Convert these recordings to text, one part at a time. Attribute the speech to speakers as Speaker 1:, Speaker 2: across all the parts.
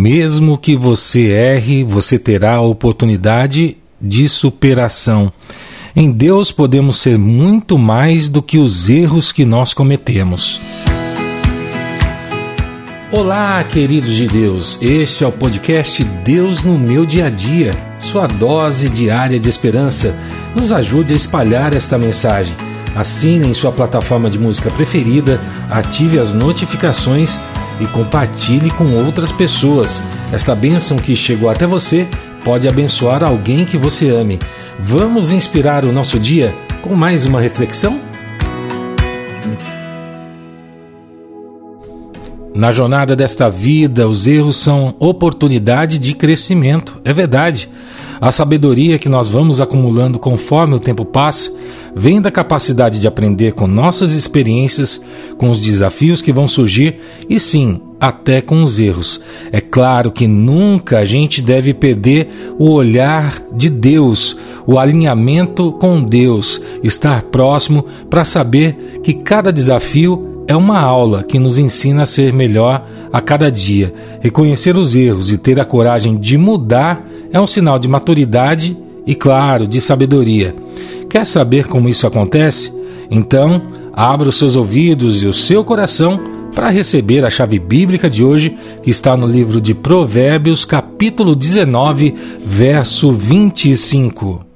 Speaker 1: Mesmo que você erre, você terá a oportunidade de superação. Em Deus podemos ser muito mais do que os erros que nós cometemos. Olá, queridos de Deus. Este é o podcast Deus no meu dia a dia, sua dose diária de esperança. Nos ajude a espalhar esta mensagem. Assine em sua plataforma de música preferida, ative as notificações e compartilhe com outras pessoas. Esta bênção que chegou até você pode abençoar alguém que você ame. Vamos inspirar o nosso dia com mais uma reflexão? Na jornada desta vida, os erros são oportunidade de crescimento. É verdade. A sabedoria que nós vamos acumulando conforme o tempo passa vem da capacidade de aprender com nossas experiências, com os desafios que vão surgir e sim, até com os erros. É claro que nunca a gente deve perder o olhar de Deus, o alinhamento com Deus, estar próximo para saber que cada desafio é uma aula que nos ensina a ser melhor a cada dia. Reconhecer os erros e ter a coragem de mudar é um sinal de maturidade e, claro, de sabedoria. Quer saber como isso acontece? Então, abra os seus ouvidos e o seu coração para receber a chave bíblica de hoje, que está no livro de Provérbios, capítulo 19, verso 25.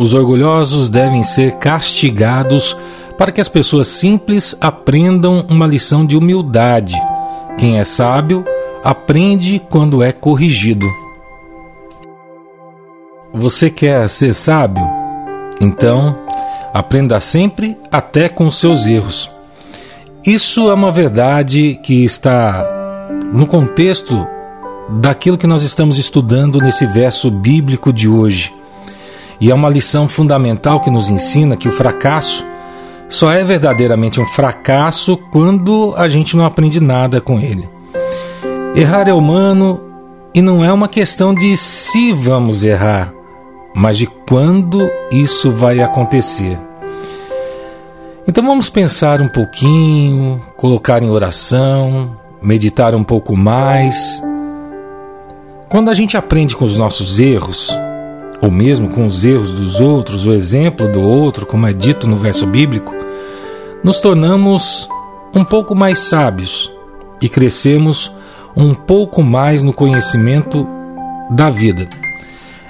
Speaker 1: Os orgulhosos devem ser castigados para que as pessoas simples aprendam uma lição de humildade. Quem é sábio aprende quando é corrigido. Você quer ser sábio? Então, aprenda sempre até com seus erros. Isso é uma verdade que está no contexto daquilo que nós estamos estudando nesse verso bíblico de hoje. E é uma lição fundamental que nos ensina que o fracasso só é verdadeiramente um fracasso quando a gente não aprende nada com ele. Errar é humano e não é uma questão de se vamos errar, mas de quando isso vai acontecer. Então vamos pensar um pouquinho, colocar em oração, meditar um pouco mais. Quando a gente aprende com os nossos erros, ou mesmo com os erros dos outros, o exemplo do outro, como é dito no verso bíblico, nos tornamos um pouco mais sábios e crescemos um pouco mais no conhecimento da vida.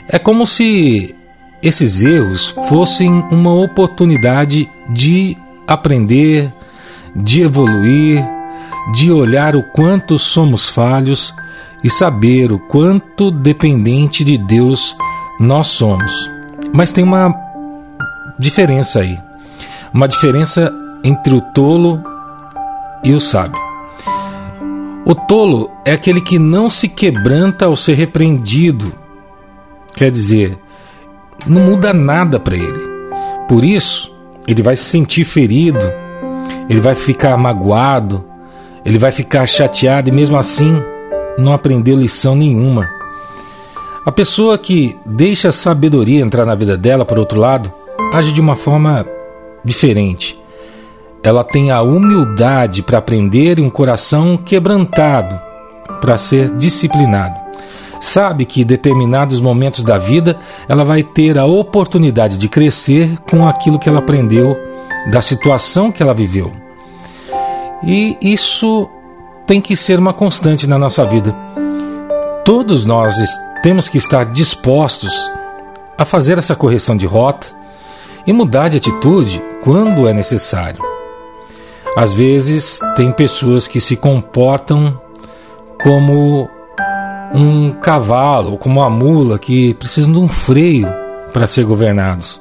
Speaker 1: É como se esses erros fossem uma oportunidade de aprender, de evoluir, de olhar o quanto somos falhos e saber o quanto dependente de Deus nós somos. Mas tem uma diferença aí. Uma diferença entre o tolo e o sábio. O tolo é aquele que não se quebranta ao ser repreendido. Quer dizer, não muda nada para ele. Por isso, ele vai se sentir ferido, ele vai ficar magoado, ele vai ficar chateado e mesmo assim não aprendeu lição nenhuma. A pessoa que deixa a sabedoria entrar na vida dela, por outro lado, age de uma forma diferente. Ela tem a humildade para aprender e um coração quebrantado para ser disciplinado. Sabe que em determinados momentos da vida ela vai ter a oportunidade de crescer com aquilo que ela aprendeu da situação que ela viveu. E isso tem que ser uma constante na nossa vida. Todos nós temos que estar dispostos a fazer essa correção de rota e mudar de atitude quando é necessário. Às vezes, tem pessoas que se comportam como um cavalo como uma mula que precisam de um freio para ser governados.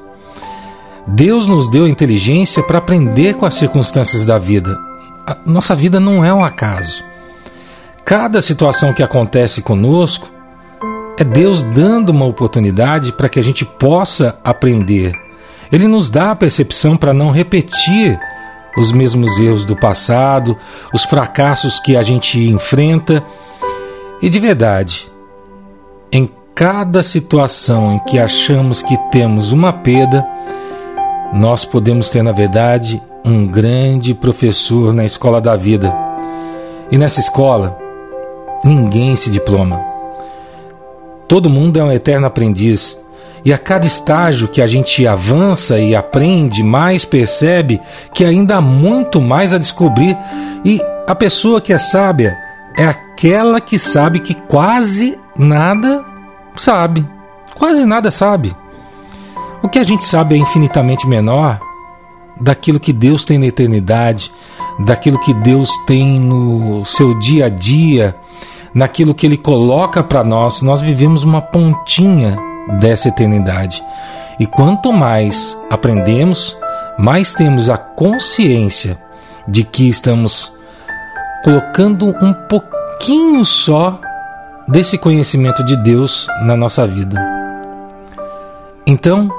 Speaker 1: Deus nos deu inteligência para aprender com as circunstâncias da vida. A nossa vida não é um acaso. Cada situação que acontece conosco é Deus dando uma oportunidade para que a gente possa aprender. Ele nos dá a percepção para não repetir os mesmos erros do passado, os fracassos que a gente enfrenta. E de verdade, em cada situação em que achamos que temos uma perda, nós podemos ter, na verdade, um grande professor na escola da vida. E nessa escola, ninguém se diploma. Todo mundo é um eterno aprendiz. E a cada estágio que a gente avança e aprende, mais percebe que ainda há muito mais a descobrir. E a pessoa que é sábia é aquela que sabe que quase nada sabe. Quase nada sabe. O que a gente sabe é infinitamente menor daquilo que Deus tem na eternidade, daquilo que Deus tem no seu dia a dia, naquilo que Ele coloca para nós. Nós vivemos uma pontinha dessa eternidade. E quanto mais aprendemos, mais temos a consciência de que estamos colocando um pouquinho só desse conhecimento de Deus na nossa vida. Então,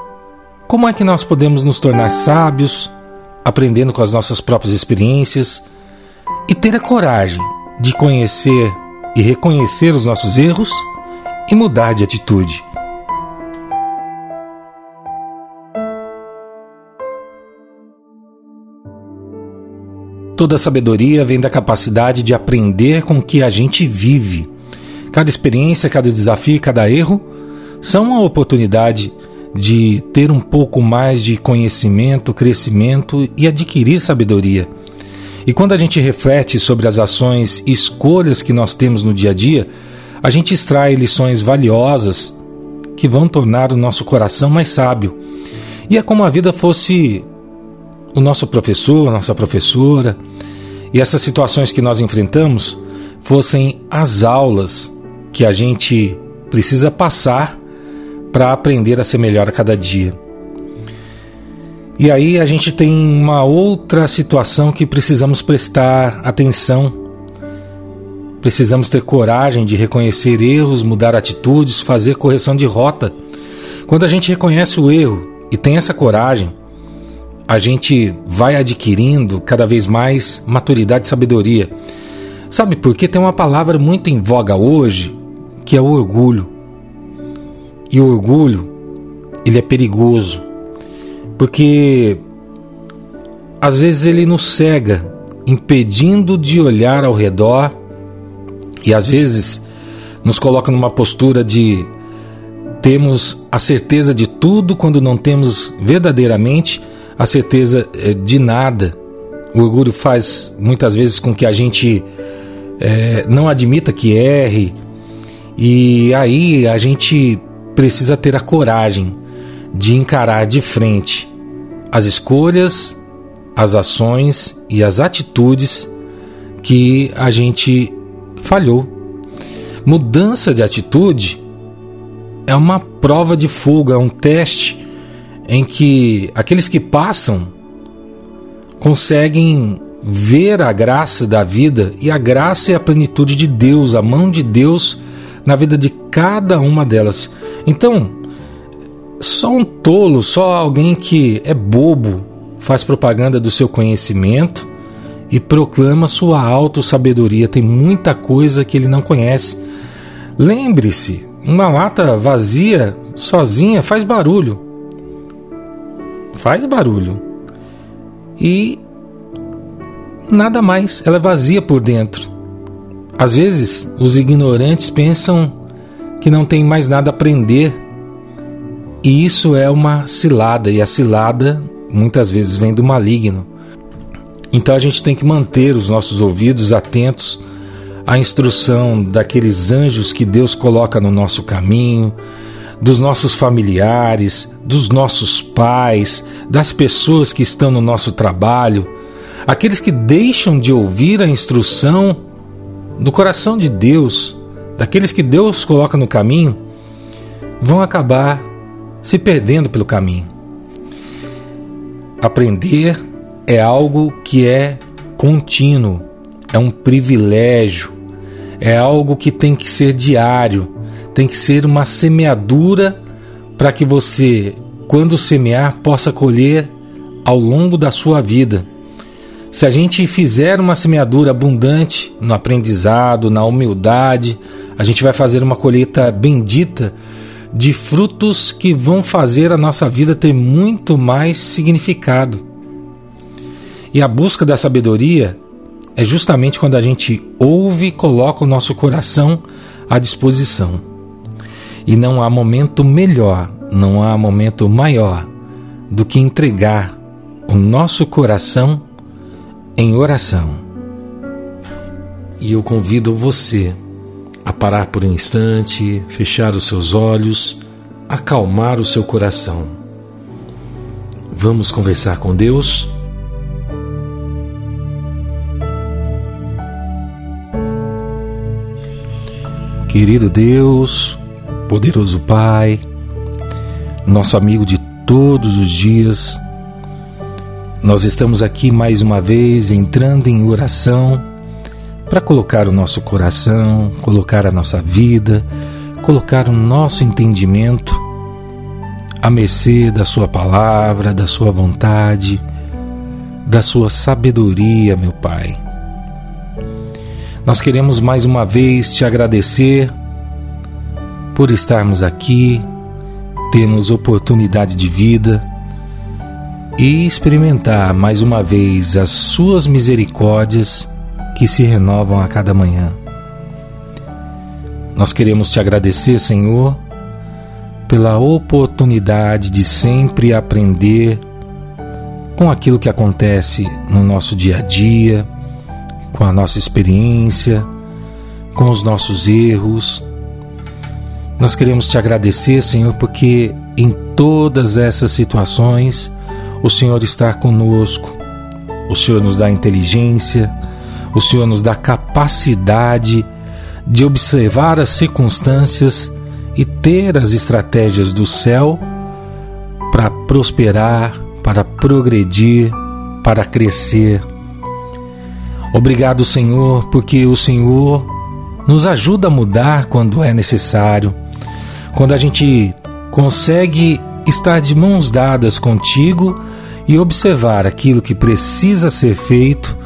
Speaker 1: como é que nós podemos nos tornar sábios, aprendendo com as nossas próprias experiências e ter a coragem de conhecer e reconhecer os nossos erros e mudar de atitude? Toda sabedoria vem da capacidade de aprender com o que a gente vive. Cada experiência, cada desafio, cada erro são uma oportunidade de ter um pouco mais de conhecimento, crescimento e adquirir sabedoria. E quando a gente reflete sobre as ações e escolhas que nós temos no dia a dia, a gente extrai lições valiosas que vão tornar o nosso coração mais sábio. E é como a vida fosse o nosso professor, a nossa professora, e essas situações que nós enfrentamos fossem as aulas que a gente precisa passar para aprender a ser melhor a cada dia. E aí a gente tem uma outra situação que precisamos prestar atenção. Precisamos ter coragem de reconhecer erros, mudar atitudes, fazer correção de rota. Quando a gente reconhece o erro e tem essa coragem, a gente vai adquirindo cada vez mais maturidade e sabedoria. Sabe por que tem uma palavra muito em voga hoje, que é o orgulho. E o orgulho, ele é perigoso, porque às vezes ele nos cega, impedindo de olhar ao redor e às vezes nos coloca numa postura de temos a certeza de tudo quando não temos verdadeiramente a certeza eh, de nada. O orgulho faz muitas vezes com que a gente é, não admita que erre, e aí a gente precisa ter a coragem de encarar de frente as escolhas, as ações e as atitudes que a gente falhou. Mudança de atitude é uma prova de fuga, é um teste em que aqueles que passam conseguem ver a graça da vida e a graça e a plenitude de Deus, a mão de Deus na vida de cada uma delas. Então, só um tolo, só alguém que é bobo faz propaganda do seu conhecimento e proclama sua auto-sabedoria. Tem muita coisa que ele não conhece. Lembre-se, uma lata vazia, sozinha, faz barulho. Faz barulho. E nada mais, ela é vazia por dentro. Às vezes, os ignorantes pensam que não tem mais nada a aprender. E isso é uma cilada, e a cilada muitas vezes vem do maligno. Então a gente tem que manter os nossos ouvidos atentos à instrução daqueles anjos que Deus coloca no nosso caminho, dos nossos familiares, dos nossos pais, das pessoas que estão no nosso trabalho, aqueles que deixam de ouvir a instrução do coração de Deus daqueles que Deus coloca no caminho, vão acabar se perdendo pelo caminho. Aprender é algo que é contínuo, é um privilégio, é algo que tem que ser diário, tem que ser uma semeadura para que você, quando semear, possa colher ao longo da sua vida. Se a gente fizer uma semeadura abundante no aprendizado, na humildade, a gente vai fazer uma colheita bendita de frutos que vão fazer a nossa vida ter muito mais significado. E a busca da sabedoria, é justamente quando a gente ouve e coloca o nosso coração à disposição. E não há momento melhor, não há momento maior do que entregar o nosso coração em oração. E eu convido você parar por um instante, fechar os seus olhos, acalmar o seu coração. Vamos conversar com Deus? Querido Deus, poderoso Pai, nosso amigo de todos os dias, nós estamos aqui mais uma vez entrando em oração para colocar o nosso coração, colocar a nossa vida, colocar o nosso entendimento à mercê da Sua palavra, da Sua vontade, da Sua sabedoria, meu Pai. Nós queremos mais uma vez te agradecer por estarmos aqui, termos oportunidade de vida e experimentar mais uma vez as Suas misericórdias que se renovam a cada manhã. Nós queremos te agradecer, Senhor, pela oportunidade de sempre aprender com aquilo que acontece no nosso dia a dia com a nossa experiência, com os nossos erros. Nós queremos te agradecer, Senhor, porque em todas essas situações o Senhor está conosco. O Senhor nos dá inteligência, o Senhor nos dá capacidade de observar as circunstâncias e ter as estratégias do céu para prosperar, para progredir, para crescer. Obrigado, Senhor, porque o Senhor nos ajuda a mudar quando é necessário. Quando a gente consegue estar de mãos dadas contigo e observar aquilo que precisa ser feito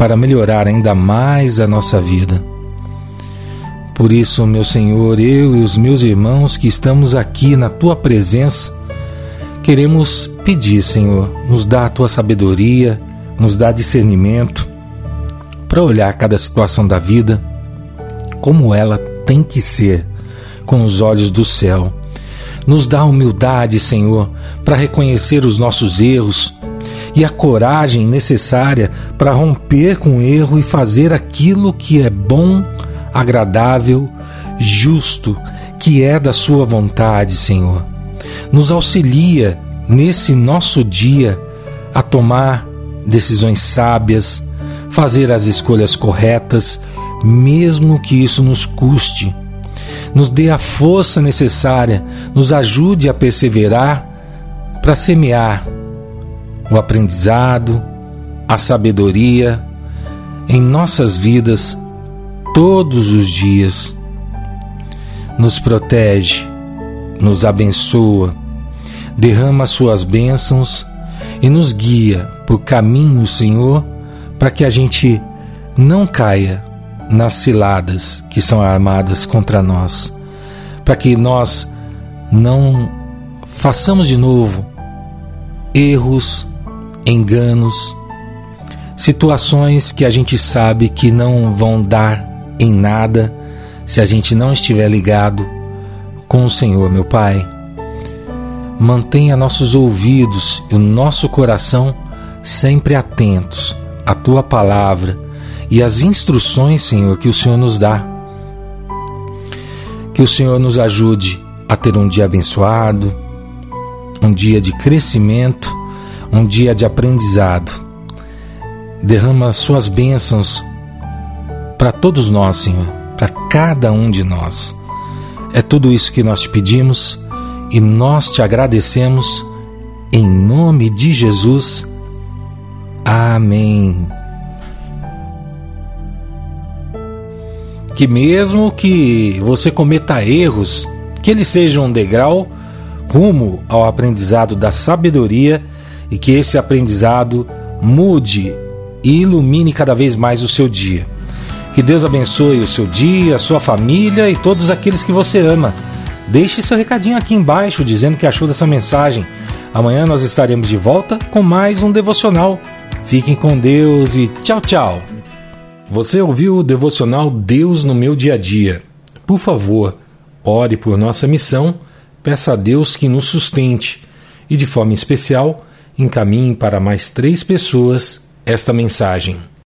Speaker 1: para melhorar ainda mais a nossa vida. Por isso, meu Senhor, eu e os meus irmãos que estamos aqui na tua presença, queremos pedir, Senhor, nos dá a tua sabedoria, nos dá discernimento para olhar cada situação da vida como ela tem que ser, com os olhos do céu. Nos dá humildade, Senhor, para reconhecer os nossos erros e a coragem necessária para romper com o erro e fazer aquilo que é bom, agradável, justo, que é da Sua vontade, Senhor. Nos auxilia nesse nosso dia a tomar decisões sábias, fazer as escolhas corretas, mesmo que isso nos custe. Nos dê a força necessária, nos ajude a perseverar para semear o aprendizado, a sabedoria em nossas vidas todos os dias. Nos protege, nos abençoa, derrama suas bênçãos e nos guia por caminho, Senhor, para que a gente não caia nas ciladas que são armadas contra nós, para que nós não façamos de novo erros, enganos, situações que a gente sabe que não vão dar em nada se a gente não estiver ligado com o Senhor, meu Pai. Mantenha nossos ouvidos e o nosso coração sempre atentos a tua palavra e as instruções, Senhor, que o Senhor nos dá. Que o Senhor nos ajude a ter um dia abençoado, um dia de crescimento, um dia de aprendizado. Derrama suas bênçãos para todos nós, Senhor, para cada um de nós. É tudo isso que nós te pedimos e nós te agradecemos em nome de Jesus. Amém. Que mesmo que você cometa erros, que eles sejam um degrau rumo ao aprendizado da sabedoria e que esse aprendizado mude e ilumine cada vez mais o seu dia. Que Deus abençoe o seu dia, a sua família e todos aqueles que você ama. Deixe seu recadinho aqui embaixo dizendo que achou dessa mensagem. Amanhã nós estaremos de volta com mais um devocional Fiquem com Deus e tchau, tchau. Você ouviu o devocional Deus no meu dia a dia. Por favor, ore por nossa missão, peça a Deus que nos sustente e, de forma especial, encaminhe para mais três pessoas esta mensagem.